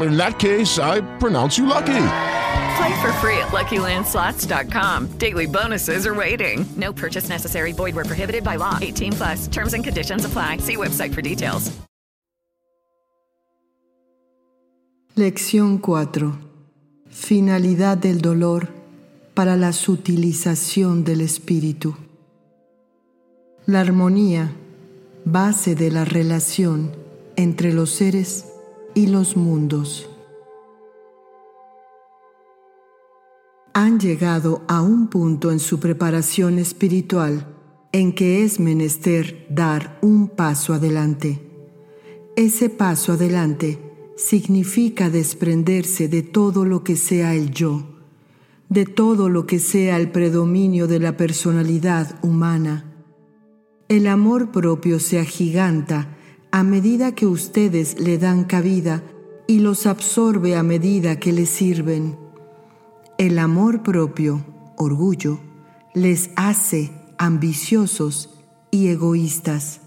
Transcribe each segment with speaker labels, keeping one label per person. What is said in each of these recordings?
Speaker 1: In that case, I pronounce you lucky.
Speaker 2: Play for free at LuckyLandSlots.com. Daily bonuses are waiting. No purchase necessary. Void where prohibited by law. 18 plus. Terms and conditions apply. See website for details.
Speaker 3: Lección 4. Finalidad del dolor para la sutilización del espíritu. La armonía, base de la relación entre los seres y los mundos. Han llegado a un punto en su preparación espiritual en que es menester dar un paso adelante. Ese paso adelante significa desprenderse de todo lo que sea el yo, de todo lo que sea el predominio de la personalidad humana. El amor propio se agiganta a medida que ustedes le dan cabida y los absorbe a medida que le sirven. El amor propio, orgullo, les hace ambiciosos y egoístas.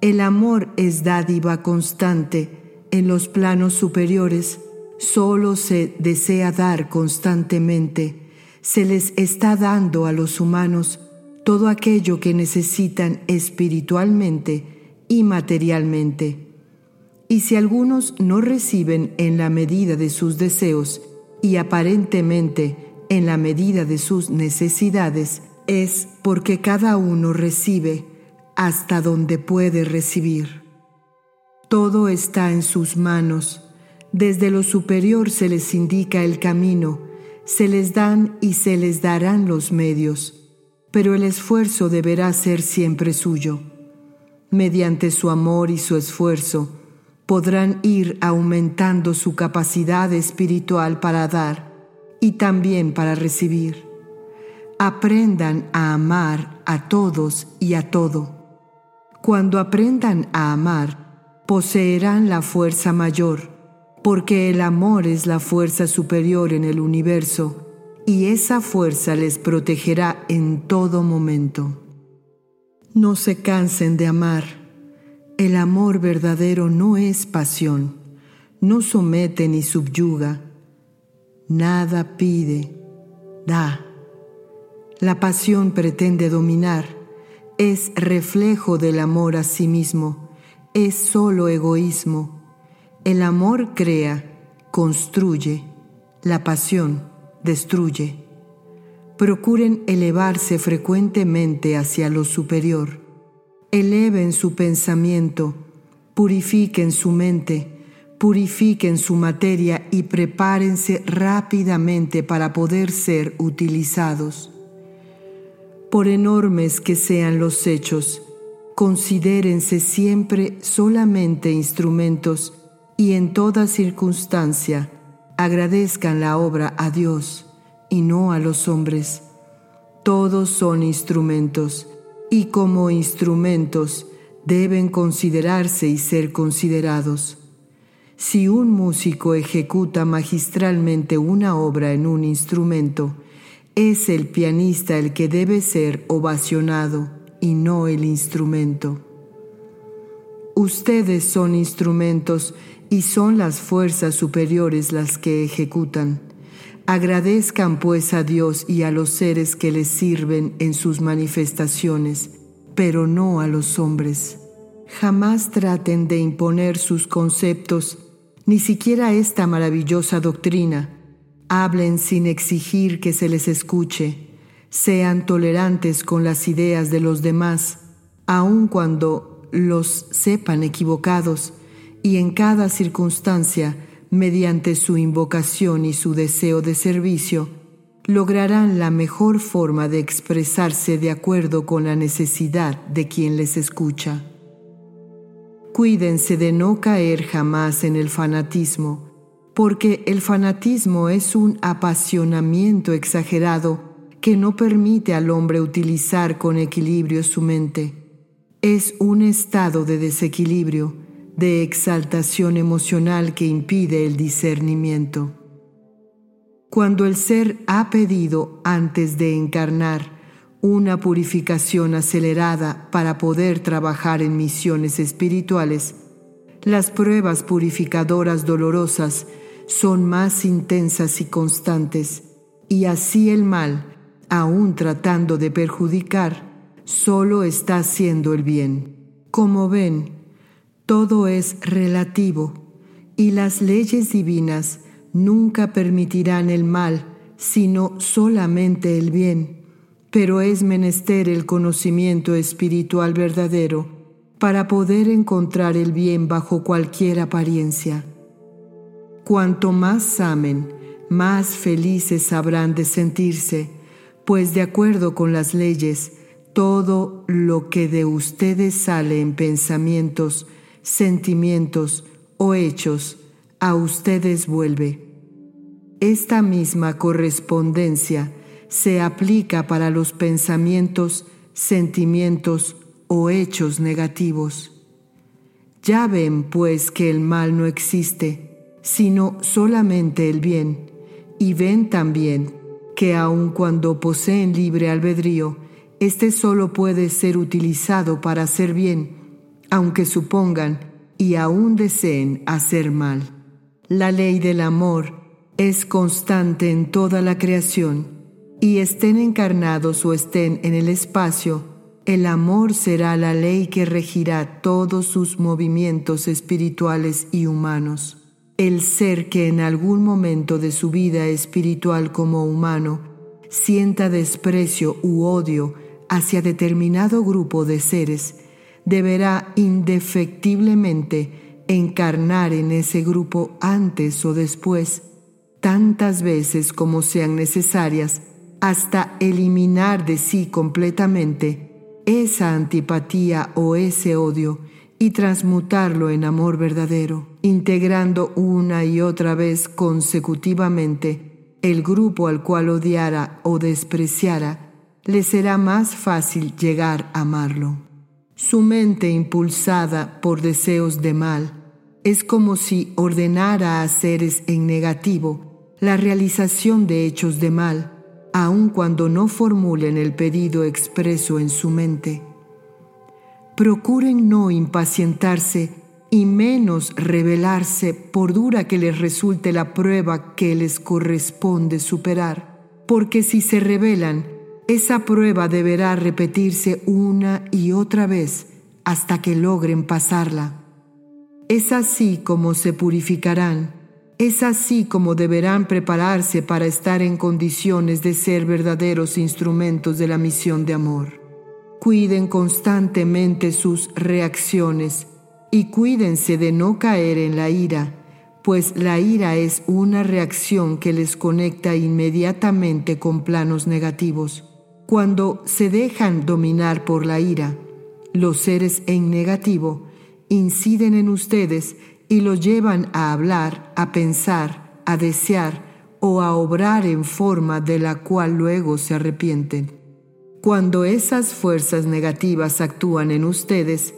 Speaker 3: El amor es dádiva constante en los planos superiores, solo se desea dar constantemente, se les está dando a los humanos todo aquello que necesitan espiritualmente y materialmente. Y si algunos no reciben en la medida de sus deseos y aparentemente en la medida de sus necesidades, es porque cada uno recibe hasta donde puede recibir. Todo está en sus manos. Desde lo superior se les indica el camino, se les dan y se les darán los medios, pero el esfuerzo deberá ser siempre suyo mediante su amor y su esfuerzo, podrán ir aumentando su capacidad espiritual para dar y también para recibir. Aprendan a amar a todos y a todo. Cuando aprendan a amar, poseerán la fuerza mayor, porque el amor es la fuerza superior en el universo, y esa fuerza les protegerá en todo momento. No se cansen de amar. El amor verdadero no es pasión, no somete ni subyuga, nada pide, da. La pasión pretende dominar, es reflejo del amor a sí mismo, es solo egoísmo. El amor crea, construye, la pasión destruye procuren elevarse frecuentemente hacia lo superior. Eleven su pensamiento, purifiquen su mente, purifiquen su materia y prepárense rápidamente para poder ser utilizados. Por enormes que sean los hechos, considérense siempre solamente instrumentos y en toda circunstancia agradezcan la obra a Dios y no a los hombres. Todos son instrumentos y como instrumentos deben considerarse y ser considerados. Si un músico ejecuta magistralmente una obra en un instrumento, es el pianista el que debe ser ovacionado y no el instrumento. Ustedes son instrumentos y son las fuerzas superiores las que ejecutan. Agradezcan pues a Dios y a los seres que les sirven en sus manifestaciones, pero no a los hombres. Jamás traten de imponer sus conceptos, ni siquiera esta maravillosa doctrina. Hablen sin exigir que se les escuche. Sean tolerantes con las ideas de los demás, aun cuando los sepan equivocados y en cada circunstancia, mediante su invocación y su deseo de servicio, lograrán la mejor forma de expresarse de acuerdo con la necesidad de quien les escucha. Cuídense de no caer jamás en el fanatismo, porque el fanatismo es un apasionamiento exagerado que no permite al hombre utilizar con equilibrio su mente. Es un estado de desequilibrio, de exaltación emocional que impide el discernimiento. Cuando el ser ha pedido antes de encarnar una purificación acelerada para poder trabajar en misiones espirituales, las pruebas purificadoras dolorosas son más intensas y constantes, y así el mal, aun tratando de perjudicar, solo está haciendo el bien. Como ven, todo es relativo, y las leyes divinas nunca permitirán el mal, sino solamente el bien. Pero es menester el conocimiento espiritual verdadero para poder encontrar el bien bajo cualquier apariencia. Cuanto más amen, más felices habrán de sentirse, pues de acuerdo con las leyes, todo lo que de ustedes sale en pensamientos, sentimientos o hechos, a ustedes vuelve. Esta misma correspondencia se aplica para los pensamientos, sentimientos o hechos negativos. Ya ven pues que el mal no existe, sino solamente el bien, y ven también que aun cuando poseen libre albedrío, éste solo puede ser utilizado para hacer bien, aunque supongan y aún deseen hacer mal. La ley del amor es constante en toda la creación, y estén encarnados o estén en el espacio, el amor será la ley que regirá todos sus movimientos espirituales y humanos. El ser que en algún momento de su vida espiritual como humano sienta desprecio u odio hacia determinado grupo de seres, deberá indefectiblemente encarnar en ese grupo antes o después tantas veces como sean necesarias hasta eliminar de sí completamente esa antipatía o ese odio y transmutarlo en amor verdadero, integrando una y otra vez consecutivamente el grupo al cual odiara o despreciara, le será más fácil llegar a amarlo. Su mente impulsada por deseos de mal es como si ordenara a seres en negativo la realización de hechos de mal, aun cuando no formulen el pedido expreso en su mente. Procuren no impacientarse y menos rebelarse por dura que les resulte la prueba que les corresponde superar, porque si se rebelan, esa prueba deberá repetirse una y otra vez hasta que logren pasarla. Es así como se purificarán es así como deberán prepararse para estar en condiciones de ser verdaderos instrumentos de la misión de amor. Cuiden constantemente sus reacciones y cuídense de no caer en la ira, pues la ira es una reacción que les conecta inmediatamente con planos negativos. Cuando se dejan dominar por la ira, los seres en negativo inciden en ustedes y lo llevan a hablar, a pensar, a desear o a obrar en forma de la cual luego se arrepienten. Cuando esas fuerzas negativas actúan en ustedes,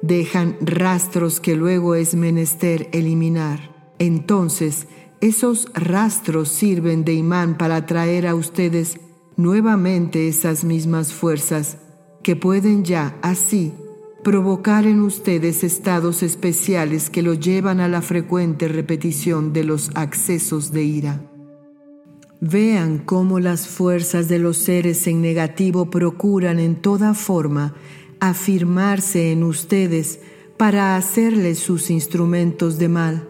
Speaker 3: dejan rastros que luego es menester eliminar. Entonces, esos rastros sirven de imán para atraer a ustedes nuevamente esas mismas fuerzas que pueden ya así provocar en ustedes estados especiales que lo llevan a la frecuente repetición de los accesos de ira. Vean cómo las fuerzas de los seres en negativo procuran en toda forma afirmarse en ustedes para hacerles sus instrumentos de mal,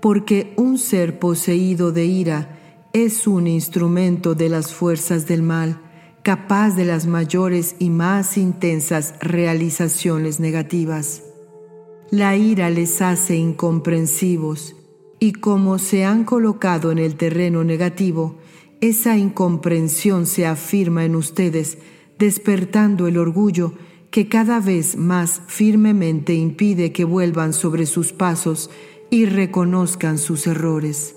Speaker 3: porque un ser poseído de ira es un instrumento de las fuerzas del mal capaz de las mayores y más intensas realizaciones negativas. La ira les hace incomprensivos y como se han colocado en el terreno negativo, esa incomprensión se afirma en ustedes, despertando el orgullo que cada vez más firmemente impide que vuelvan sobre sus pasos y reconozcan sus errores.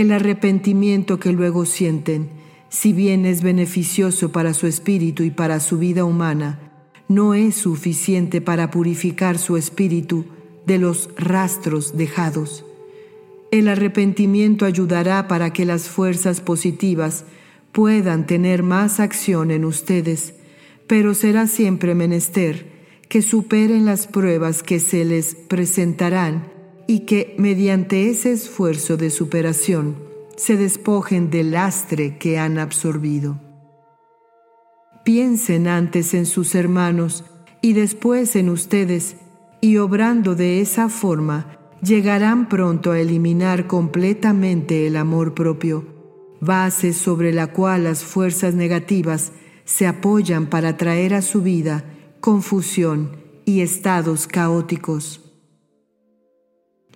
Speaker 3: El arrepentimiento que luego sienten, si bien es beneficioso para su espíritu y para su vida humana, no es suficiente para purificar su espíritu de los rastros dejados. El arrepentimiento ayudará para que las fuerzas positivas puedan tener más acción en ustedes, pero será siempre menester que superen las pruebas que se les presentarán y que mediante ese esfuerzo de superación se despojen del lastre que han absorbido. Piensen antes en sus hermanos y después en ustedes, y obrando de esa forma, llegarán pronto a eliminar completamente el amor propio, base sobre la cual las fuerzas negativas se apoyan para traer a su vida confusión y estados caóticos.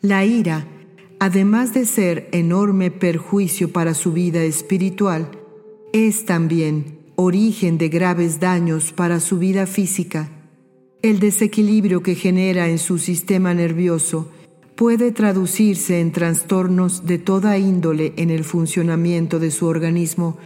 Speaker 3: La ira, además de ser enorme perjuicio para su vida espiritual, es también origen de graves daños para su vida física. El desequilibrio que genera en su sistema nervioso puede traducirse en trastornos de toda índole en el funcionamiento de su organismo,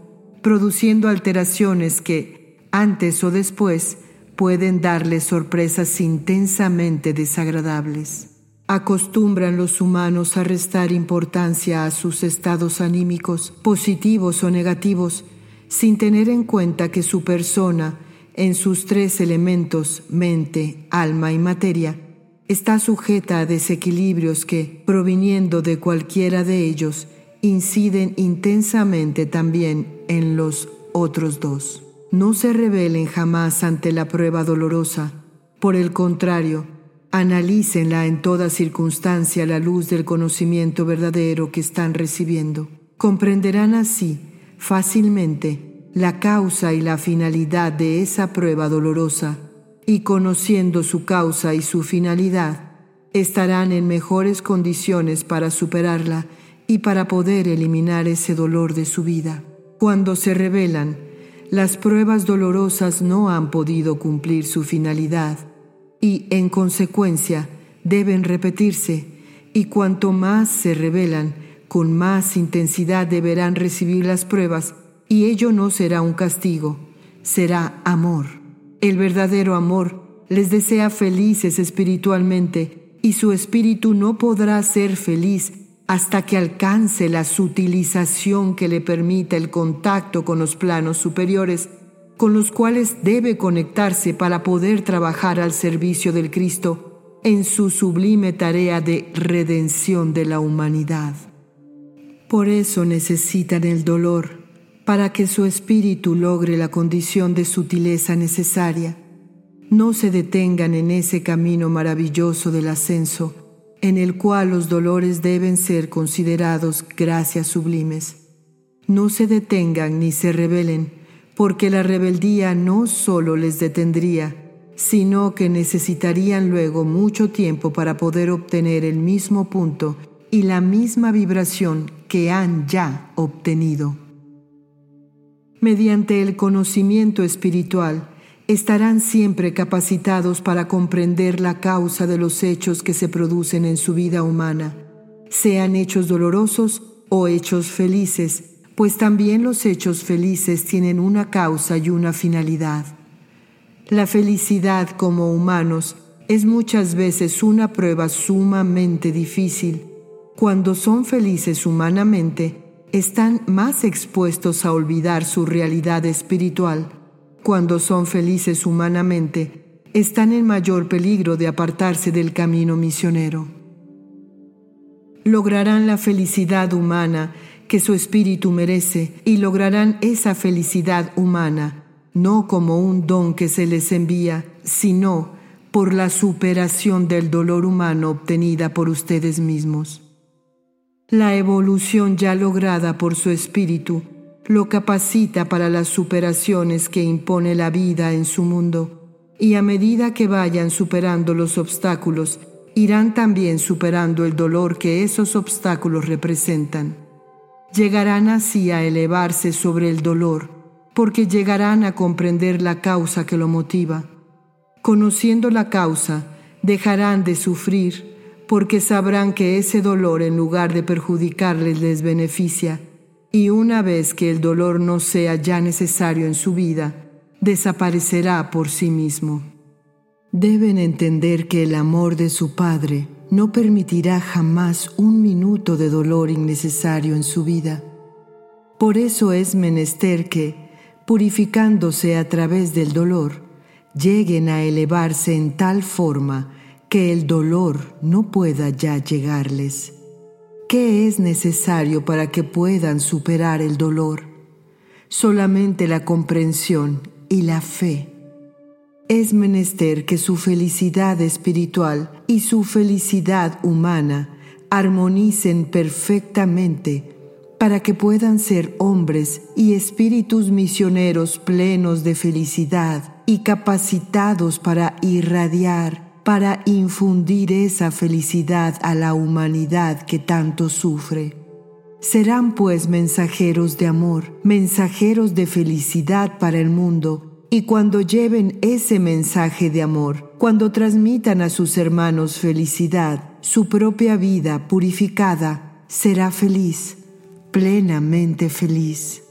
Speaker 3: produciendo alteraciones que, antes o después, pueden darle sorpresas intensamente desagradables. Acostumbran los humanos a restar importancia a sus estados anímicos, positivos o negativos, sin tener en cuenta que su persona, en sus tres elementos, mente, alma y materia, está sujeta a desequilibrios que, proviniendo de cualquiera de ellos, inciden intensamente también en los otros dos. No se rebelen jamás ante la prueba dolorosa. Por el contrario, analícenla en toda circunstancia a la luz del conocimiento verdadero que están recibiendo. Comprenderán así fácilmente la causa y la finalidad de esa prueba dolorosa y conociendo su causa y su finalidad, estarán en mejores condiciones para superarla y para poder eliminar ese dolor de su vida. Cuando se revelan, las pruebas dolorosas no han podido cumplir su finalidad y, en consecuencia, deben repetirse, y cuanto más se revelan, con más intensidad deberán recibir las pruebas, y ello no será un castigo, será amor. El verdadero amor les desea felices espiritualmente y su espíritu no podrá ser feliz hasta que alcance la sutilización que le permita el contacto con los planos superiores, con los cuales debe conectarse para poder trabajar al servicio del Cristo en su sublime tarea de redención de la humanidad. Por eso necesitan el dolor para que su espíritu logre la condición de sutileza necesaria. No se detengan en ese camino maravilloso del ascenso, en el cual los dolores deben ser considerados gracias sublimes. No se detengan ni se rebelen, porque la rebeldía no solo les detendría, sino que necesitarían luego mucho tiempo para poder obtener el mismo punto y la misma vibración que han ya obtenido. Mediante el conocimiento espiritual, estarán siempre capacitados para comprender la causa de los hechos que se producen en su vida humana, sean hechos dolorosos o hechos felices, pues también los hechos felices tienen una causa y una finalidad. La felicidad como humanos es muchas veces una prueba sumamente difícil. Cuando son felices humanamente, están más expuestos a olvidar su realidad espiritual. Cuando son felices humanamente, están en mayor peligro de apartarse del camino misionero. Lograrán la felicidad humana que su espíritu merece y lograrán esa felicidad humana, no como un don que se les envía, sino por la superación del dolor humano obtenida por ustedes mismos. La evolución ya lograda por su espíritu lo capacita para las superaciones que impone la vida en su mundo, y a medida que vayan superando los obstáculos, irán también superando el dolor que esos obstáculos representan. Llegarán así a elevarse sobre el dolor, porque llegarán a comprender la causa que lo motiva. Conociendo la causa, dejarán de sufrir, porque sabrán que ese dolor en lugar de perjudicarles les beneficia, y una vez que el dolor no sea ya necesario en su vida, desaparecerá por sí mismo. Deben entender que el amor de su Padre no permitirá jamás un minuto de dolor innecesario en su vida. Por eso es menester que, purificándose a través del dolor, lleguen a elevarse en tal forma que el dolor no pueda ya llegarles. ¿Qué es necesario para que puedan superar el dolor? Solamente la comprensión y la fe. Es menester que su felicidad espiritual y su felicidad humana armonicen perfectamente para que puedan ser hombres y espíritus misioneros plenos de felicidad y capacitados para irradiar para infundir esa felicidad a la humanidad que tanto sufre. Serán pues mensajeros de amor, mensajeros de felicidad para el mundo, y cuando lleven ese mensaje de amor, cuando transmitan a sus hermanos felicidad, su propia vida purificada será feliz, plenamente feliz.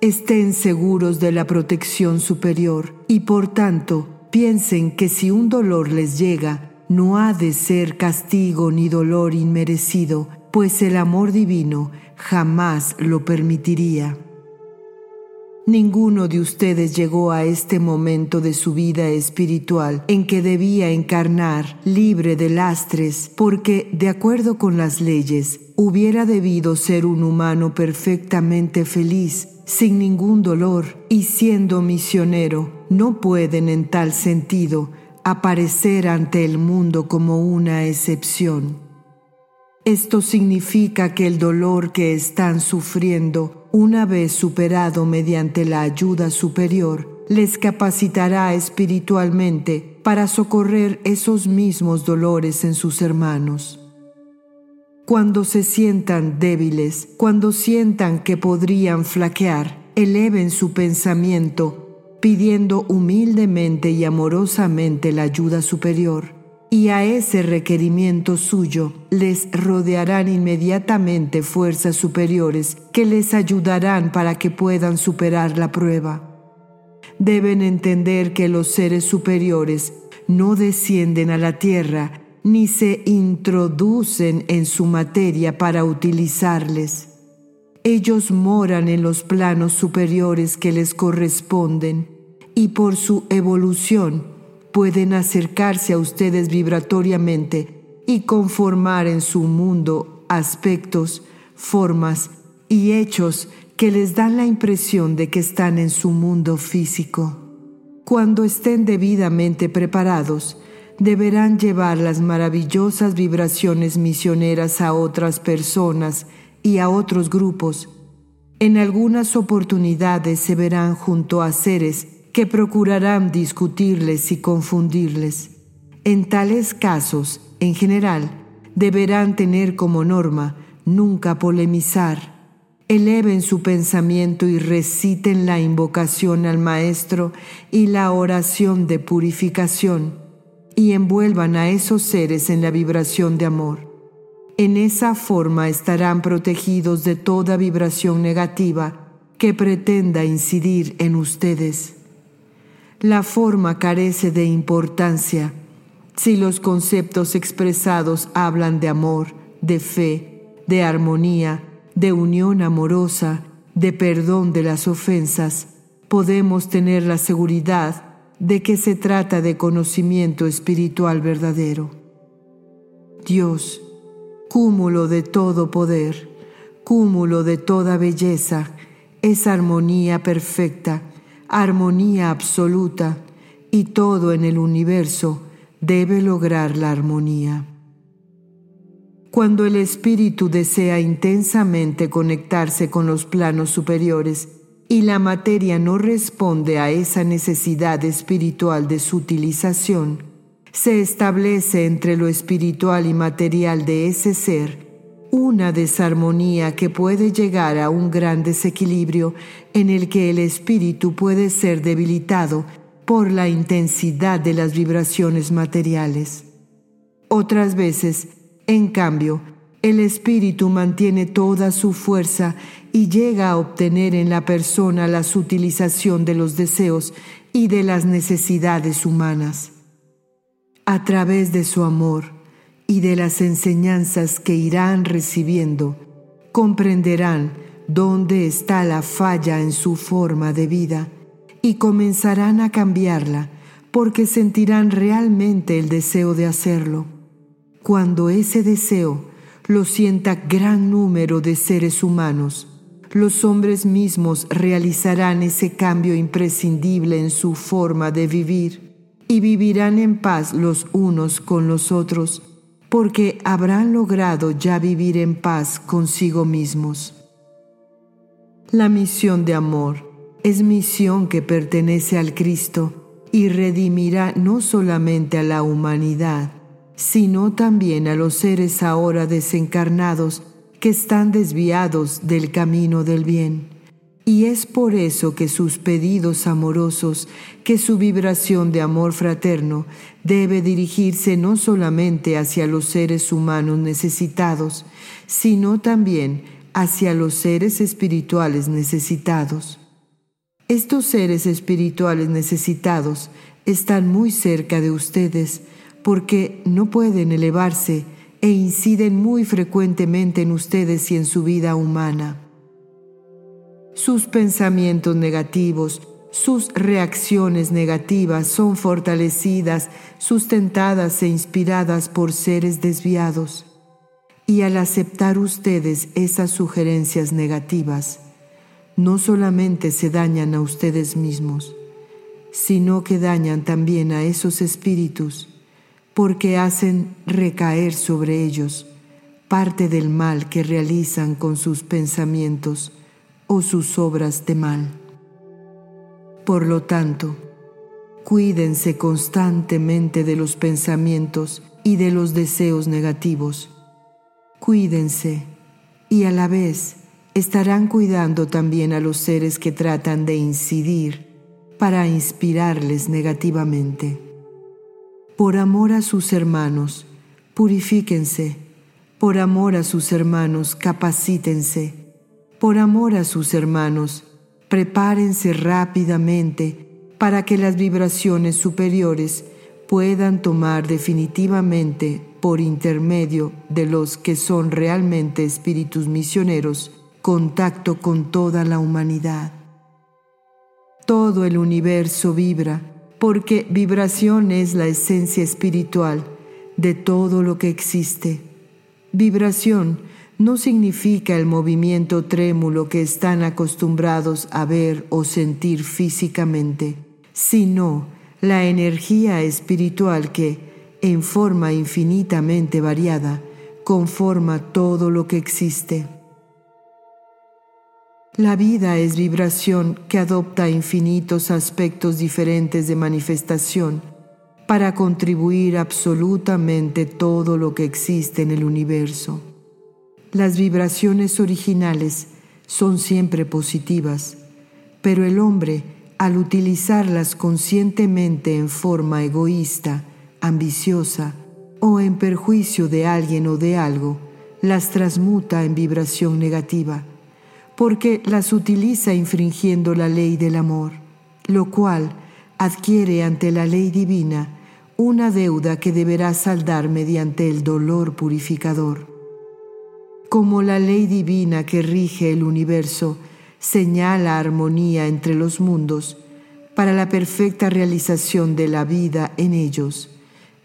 Speaker 3: Estén seguros de la protección superior y por tanto piensen que si un dolor les llega, no ha de ser castigo ni dolor inmerecido, pues el amor divino jamás lo permitiría. Ninguno de ustedes llegó a este momento de su vida espiritual en que debía encarnar libre de lastres, porque, de acuerdo con las leyes, hubiera debido ser un humano perfectamente feliz, sin ningún dolor, y siendo misionero, no pueden en tal sentido aparecer ante el mundo como una excepción. Esto significa que el dolor que están sufriendo una vez superado mediante la ayuda superior, les capacitará espiritualmente para socorrer esos mismos dolores en sus hermanos. Cuando se sientan débiles, cuando sientan que podrían flaquear, eleven su pensamiento pidiendo humildemente y amorosamente la ayuda superior y a ese requerimiento suyo les rodearán inmediatamente fuerzas superiores que les ayudarán para que puedan superar la prueba. Deben entender que los seres superiores no descienden a la tierra ni se introducen en su materia para utilizarles. Ellos moran en los planos superiores que les corresponden y por su evolución pueden acercarse a ustedes vibratoriamente y conformar en su mundo aspectos, formas y hechos que les dan la impresión de que están en su mundo físico. Cuando estén debidamente preparados, deberán llevar las maravillosas vibraciones misioneras a otras personas y a otros grupos. En algunas oportunidades se verán junto a seres que procurarán discutirles y confundirles. En tales casos, en general, deberán tener como norma nunca polemizar. Eleven su pensamiento y reciten la invocación al Maestro y la oración de purificación, y envuelvan a esos seres en la vibración de amor. En esa forma estarán protegidos de toda vibración negativa que pretenda incidir en ustedes. La forma carece de importancia si los conceptos expresados hablan de amor, de fe, de armonía, de unión amorosa, de perdón de las ofensas, podemos tener la seguridad de que se trata de conocimiento espiritual verdadero. Dios, cúmulo de todo poder, cúmulo de toda belleza, es armonía perfecta armonía absoluta y todo en el universo debe lograr la armonía. Cuando el espíritu desea intensamente conectarse con los planos superiores y la materia no responde a esa necesidad espiritual de su utilización, se establece entre lo espiritual y material de ese ser una desarmonía que puede llegar a un gran desequilibrio en el que el espíritu puede ser debilitado por la intensidad de las vibraciones materiales. Otras veces, en cambio, el espíritu mantiene toda su fuerza y llega a obtener en la persona la utilización de los deseos y de las necesidades humanas. A través de su amor y de las enseñanzas que irán recibiendo, comprenderán dónde está la falla en su forma de vida y comenzarán a cambiarla porque sentirán realmente el deseo de hacerlo. Cuando ese deseo lo sienta gran número de seres humanos, los hombres mismos realizarán ese cambio imprescindible en su forma de vivir y vivirán en paz los unos con los otros, porque habrán logrado ya vivir en paz consigo mismos. La misión de amor es misión que pertenece al Cristo y redimirá no solamente a la humanidad, sino también a los seres ahora desencarnados que están desviados del camino del bien. Y es por eso que sus pedidos amorosos, que su vibración de amor fraterno debe dirigirse no solamente hacia los seres humanos necesitados, sino también hacia los seres espirituales necesitados. Estos seres espirituales necesitados están muy cerca de ustedes porque no pueden elevarse e inciden muy frecuentemente en ustedes y en su vida humana. Sus pensamientos negativos, sus reacciones negativas son fortalecidas, sustentadas e inspiradas por seres desviados. Y al aceptar ustedes esas sugerencias negativas, no solamente se dañan a ustedes mismos, sino que dañan también a esos espíritus, porque hacen recaer sobre ellos parte del mal que realizan con sus pensamientos o sus obras de mal. Por lo tanto, cuídense constantemente de los pensamientos y de los deseos negativos. Cuídense y a la vez estarán cuidando también a los seres que tratan de incidir para inspirarles negativamente. Por amor a sus hermanos, purifíquense. Por amor a sus hermanos, capacítense. Por amor a sus hermanos, prepárense rápidamente para que las vibraciones superiores puedan tomar definitivamente por intermedio de los que son realmente espíritus misioneros contacto con toda la humanidad. Todo el universo vibra porque vibración es la esencia espiritual de todo lo que existe. Vibración no significa el movimiento trémulo que están acostumbrados a ver o sentir físicamente, sino la energía espiritual que, en forma infinitamente variada, conforma todo lo que existe. La vida es vibración que adopta infinitos aspectos diferentes de manifestación para contribuir absolutamente todo lo que existe en el universo. Las vibraciones originales son siempre positivas, pero el hombre, al utilizarlas conscientemente en forma egoísta, ambiciosa o en perjuicio de alguien o de algo, las transmuta en vibración negativa porque las utiliza infringiendo la ley del amor, lo cual adquiere ante la ley divina una deuda que deberá saldar mediante el dolor purificador. Como la ley divina que rige el universo señala armonía entre los mundos para la perfecta realización de la vida en ellos,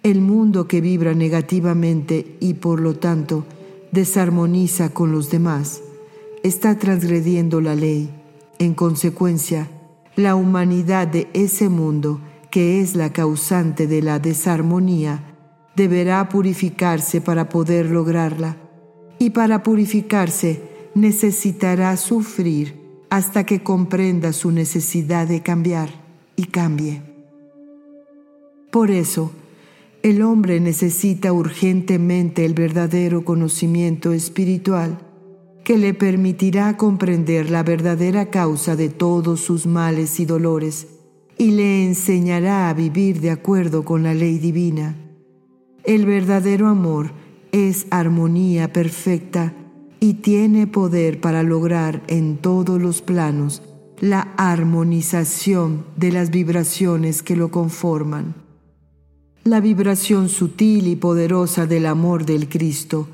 Speaker 3: el mundo que vibra negativamente y por lo tanto desarmoniza con los demás, está transgrediendo la ley. En consecuencia, la humanidad de ese mundo, que es la causante de la desarmonía, deberá purificarse para poder lograrla, y para purificarse necesitará sufrir hasta que comprenda su necesidad de cambiar y cambie. Por eso, el hombre necesita urgentemente el verdadero conocimiento espiritual que le permitirá comprender la verdadera causa de todos sus males y dolores y le enseñará a vivir de acuerdo con la ley divina. El verdadero amor es armonía perfecta y tiene poder para lograr en todos los planos la armonización de las vibraciones que lo conforman. La vibración sutil y poderosa del amor del Cristo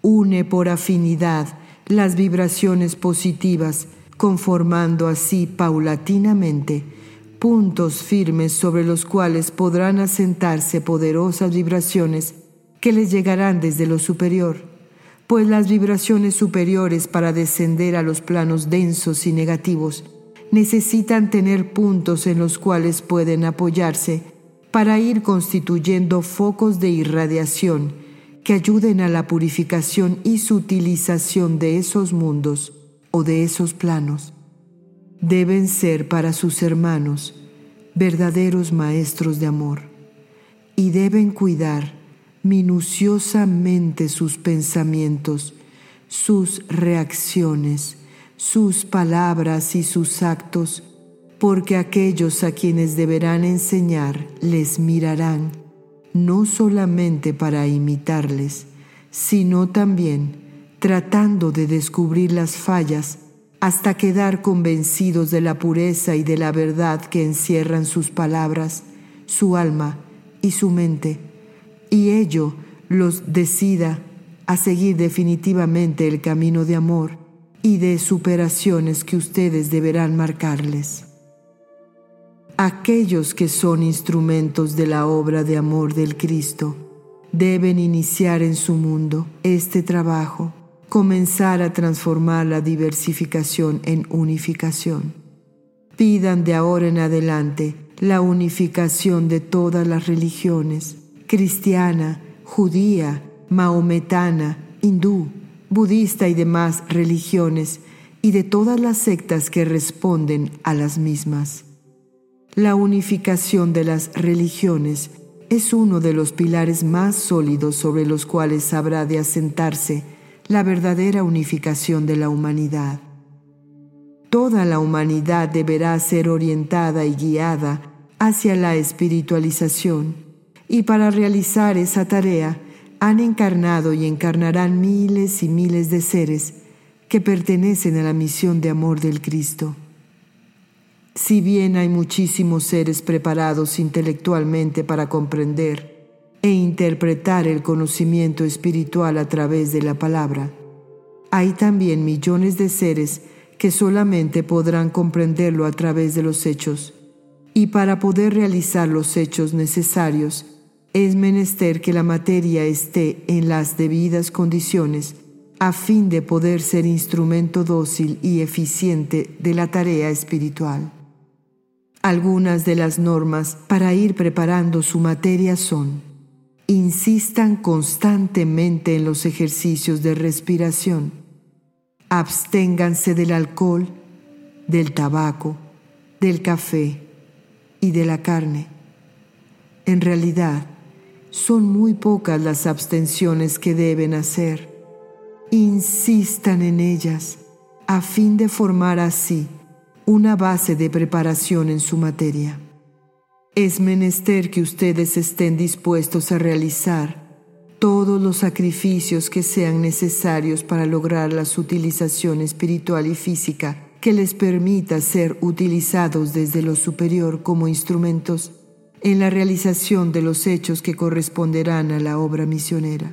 Speaker 3: une por afinidad las vibraciones positivas, conformando así paulatinamente puntos firmes sobre los cuales podrán asentarse poderosas vibraciones que les llegarán desde lo superior, pues las vibraciones superiores para descender a los planos densos y negativos necesitan tener puntos en los cuales pueden apoyarse para ir constituyendo focos de irradiación que ayuden a la purificación y sutilización de esos mundos o de esos planos. Deben ser para sus hermanos verdaderos maestros de amor y deben cuidar minuciosamente sus pensamientos, sus reacciones, sus palabras y sus actos, porque aquellos a quienes deberán enseñar les mirarán, no solamente para imitarles, sino también tratando de descubrir las fallas hasta quedar convencidos de la pureza y de la verdad que encierran sus palabras, su alma y su mente, y ello los decida a seguir definitivamente el camino de amor y de superaciones que ustedes deberán marcarles. Aquellos que son instrumentos de la obra de amor del Cristo deben iniciar en su mundo este trabajo, comenzar a transformar la diversificación en unificación. Pidan de ahora en adelante la unificación de todas las religiones, cristiana, judía, maometana, hindú, budista y demás religiones, y de todas las sectas que responden a las mismas. La unificación de las religiones es uno de los pilares más sólidos sobre los cuales habrá de asentarse la verdadera unificación de la humanidad. Toda la humanidad deberá ser orientada y guiada hacia la espiritualización, y para realizar esa tarea han encarnado y encarnarán miles y miles de seres que pertenecen a la misión de amor del Cristo. Si bien hay muchísimos seres preparados intelectualmente para comprender e interpretar el conocimiento espiritual a través de la palabra, hay también millones de seres que solamente podrán comprenderlo a través de los hechos, y para poder realizar los hechos necesarios, es menester que la materia esté en las debidas condiciones a fin de poder ser instrumento dócil y eficiente de la tarea espiritual. Algunas de las normas para ir preparando su materia son, insistan constantemente en los ejercicios de respiración, absténganse del alcohol, del tabaco, del café y de la carne. En realidad, son muy pocas las abstenciones que deben hacer. Insistan en ellas a fin de formar así una base de preparación en su materia. Es menester que ustedes estén dispuestos a realizar todos los sacrificios que sean necesarios para lograr la utilización espiritual y física que les permita ser utilizados desde lo superior como instrumentos en la realización de los hechos que corresponderán a la obra misionera.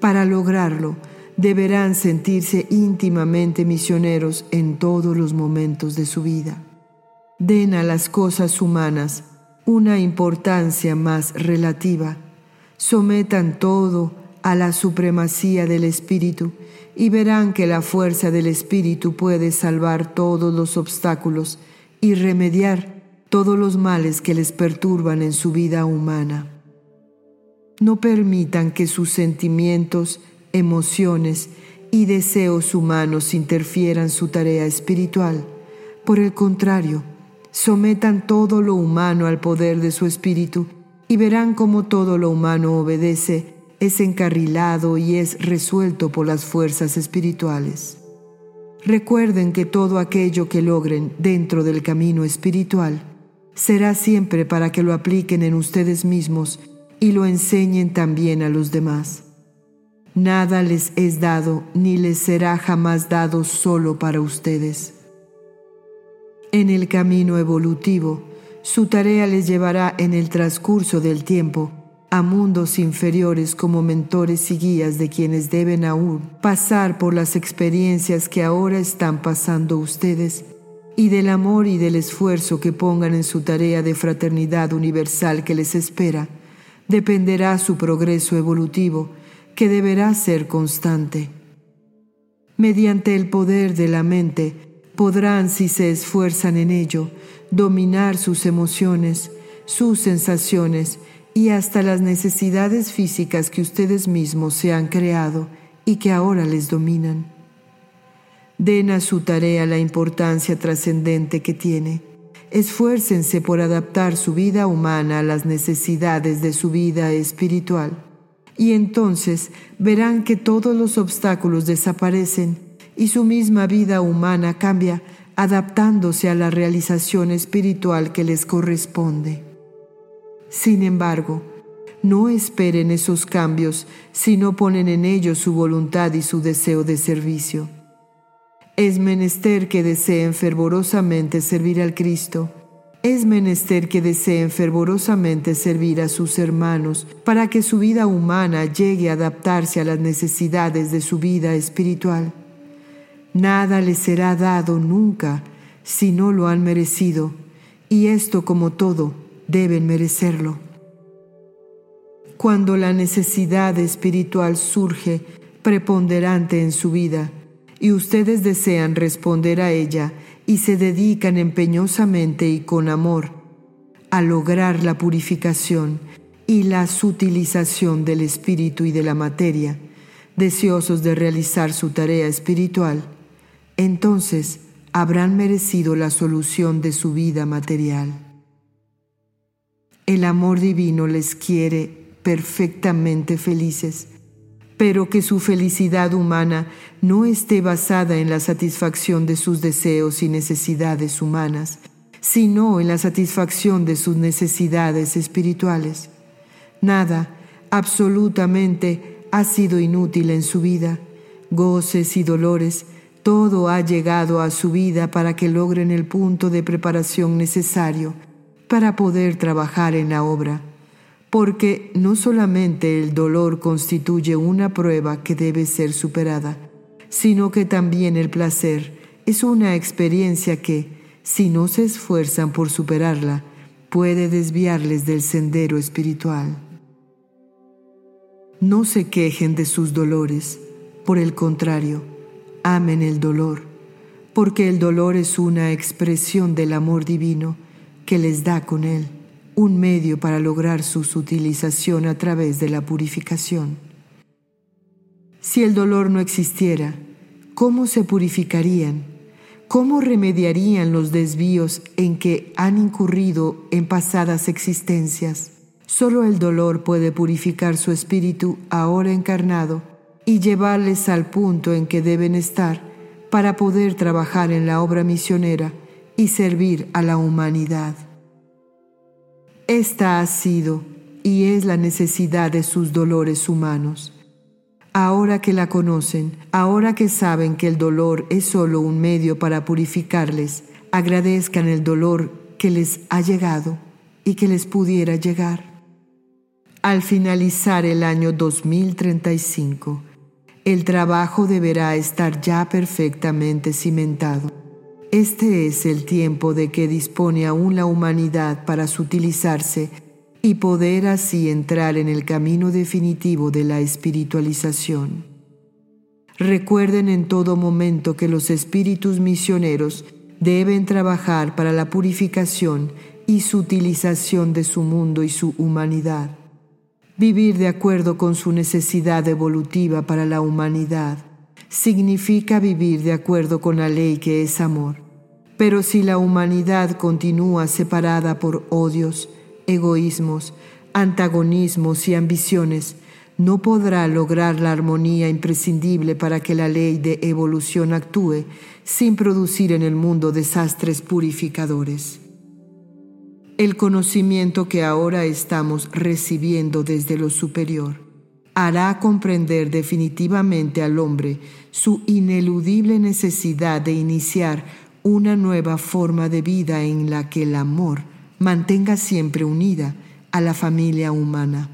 Speaker 3: Para lograrlo, deberán sentirse íntimamente misioneros en todos los momentos de su vida. Den a las cosas humanas una importancia más relativa. Sometan todo a la supremacía del Espíritu y verán que la fuerza del Espíritu puede salvar todos los obstáculos y remediar todos los males que les perturban en su vida humana. No permitan que sus sentimientos, emociones y deseos humanos interfieran su tarea espiritual. Por el contrario, sometan todo lo humano al poder de su espíritu y verán cómo todo lo humano obedece, es encarrilado y es resuelto por las fuerzas espirituales. Recuerden que todo aquello que logren dentro del camino espiritual será siempre para que lo apliquen en ustedes mismos y lo enseñen también a los demás. Nada les es dado ni les será jamás dado solo para ustedes. En el camino evolutivo, su tarea les llevará en el transcurso del tiempo a mundos inferiores como mentores y guías de quienes deben aún pasar por las experiencias que ahora están pasando ustedes y del amor y del esfuerzo que pongan en su tarea de fraternidad universal que les espera, dependerá su progreso evolutivo, que deberá ser constante. Mediante el poder de la mente, podrán, si se esfuerzan en ello, dominar sus emociones, sus sensaciones y hasta las necesidades físicas que ustedes mismos se han creado y que ahora les dominan. Den a su tarea la importancia trascendente que tiene. Esfuércense por adaptar su vida humana a las necesidades de su vida espiritual y entonces verán que todos los obstáculos desaparecen y su misma vida humana cambia adaptándose a la realización espiritual que les corresponde. Sin embargo, no esperen esos cambios si no ponen en ellos su voluntad y su deseo de servicio. Es menester que deseen fervorosamente servir al Cristo. Es menester que deseen fervorosamente servir a sus hermanos para que su vida humana llegue a adaptarse a las necesidades de su vida espiritual. Nada les será dado nunca si no lo han merecido, y esto como todo, deben merecerlo. Cuando la necesidad espiritual surge preponderante en su vida y ustedes desean responder a ella y se dedican empeñosamente y con amor a lograr la purificación y la sutilización del espíritu y de la materia, deseosos de realizar su tarea espiritual, entonces habrán merecido la solución de su vida material. El amor divino les quiere perfectamente felices, pero que su felicidad humana no esté basada en la satisfacción de sus deseos y necesidades humanas, sino en la satisfacción de sus necesidades espirituales. Nada, absolutamente, ha sido inútil en su vida. Goces y dolores, todo ha llegado a su vida para que logren el punto de preparación necesario para poder trabajar en la obra, porque no solamente el dolor constituye una prueba que debe ser superada, sino que también el placer es una experiencia que, si no se esfuerzan por superarla, puede desviarles del sendero espiritual. No se quejen de sus dolores, por el contrario, amen el dolor, porque el dolor es una expresión del amor divino que les da con él un medio para lograr su utilización a través de la purificación. Si el dolor no existiera, ¿cómo se purificarían? ¿Cómo remediarían los desvíos en que han incurrido en pasadas existencias? Solo el dolor puede purificar su espíritu ahora encarnado y llevarles al punto en que deben estar para poder trabajar en la obra misionera y servir a la humanidad. Esta ha sido y es la necesidad de sus dolores humanos. Ahora que la conocen, ahora que saben que el dolor es solo un medio para purificarles, agradezcan el dolor que les ha llegado y que les pudiera llegar. Al finalizar el año 2035, el trabajo deberá estar ya perfectamente cimentado este es el tiempo de que dispone aún la humanidad para sutilizarse y poder así entrar en el camino definitivo de la espiritualización. Recuerden en todo momento que los espíritus misioneros deben trabajar para la purificación y sutilización de su mundo y su humanidad. Vivir de acuerdo con su necesidad evolutiva para la humanidad significa vivir de acuerdo con la ley que es amor. Pero si la humanidad continúa separada por odios, egoísmos, antagonismos y ambiciones, no podrá lograr la armonía imprescindible para que la ley de evolución actúe sin producir en el mundo desastres purificadores. El conocimiento que ahora estamos recibiendo desde lo superior hará comprender definitivamente al hombre su ineludible necesidad de iniciar una nueva forma de vida en la que el amor mantenga siempre unida a la familia humana.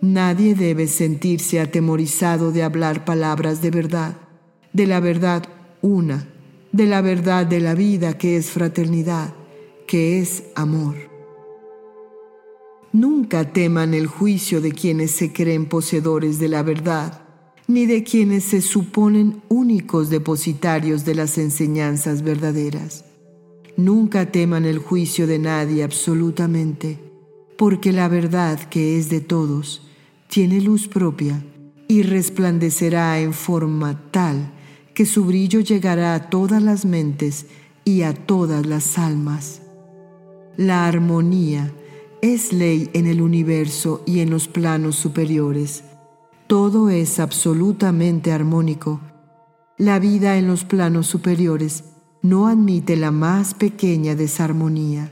Speaker 3: Nadie debe sentirse atemorizado de hablar palabras de verdad, de la verdad una, de la verdad de la vida que es fraternidad, que es amor. Nunca teman el juicio de quienes se creen poseedores de la verdad, ni de quienes se suponen únicos depositarios de las enseñanzas verdaderas. Nunca teman el juicio de nadie absolutamente, porque la verdad que es de todos tiene luz propia y resplandecerá en forma tal que su brillo llegará a todas las mentes y a todas las almas. La armonía es ley en el universo y en los planos superiores. Todo es absolutamente armónico. La vida en los planos superiores no admite la más pequeña desarmonía.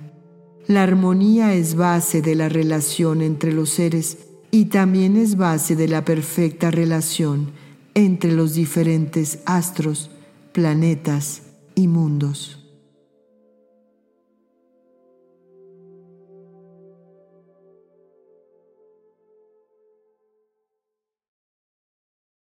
Speaker 3: La armonía es base de la relación entre los seres y también es base de la perfecta relación entre los diferentes astros, planetas y mundos.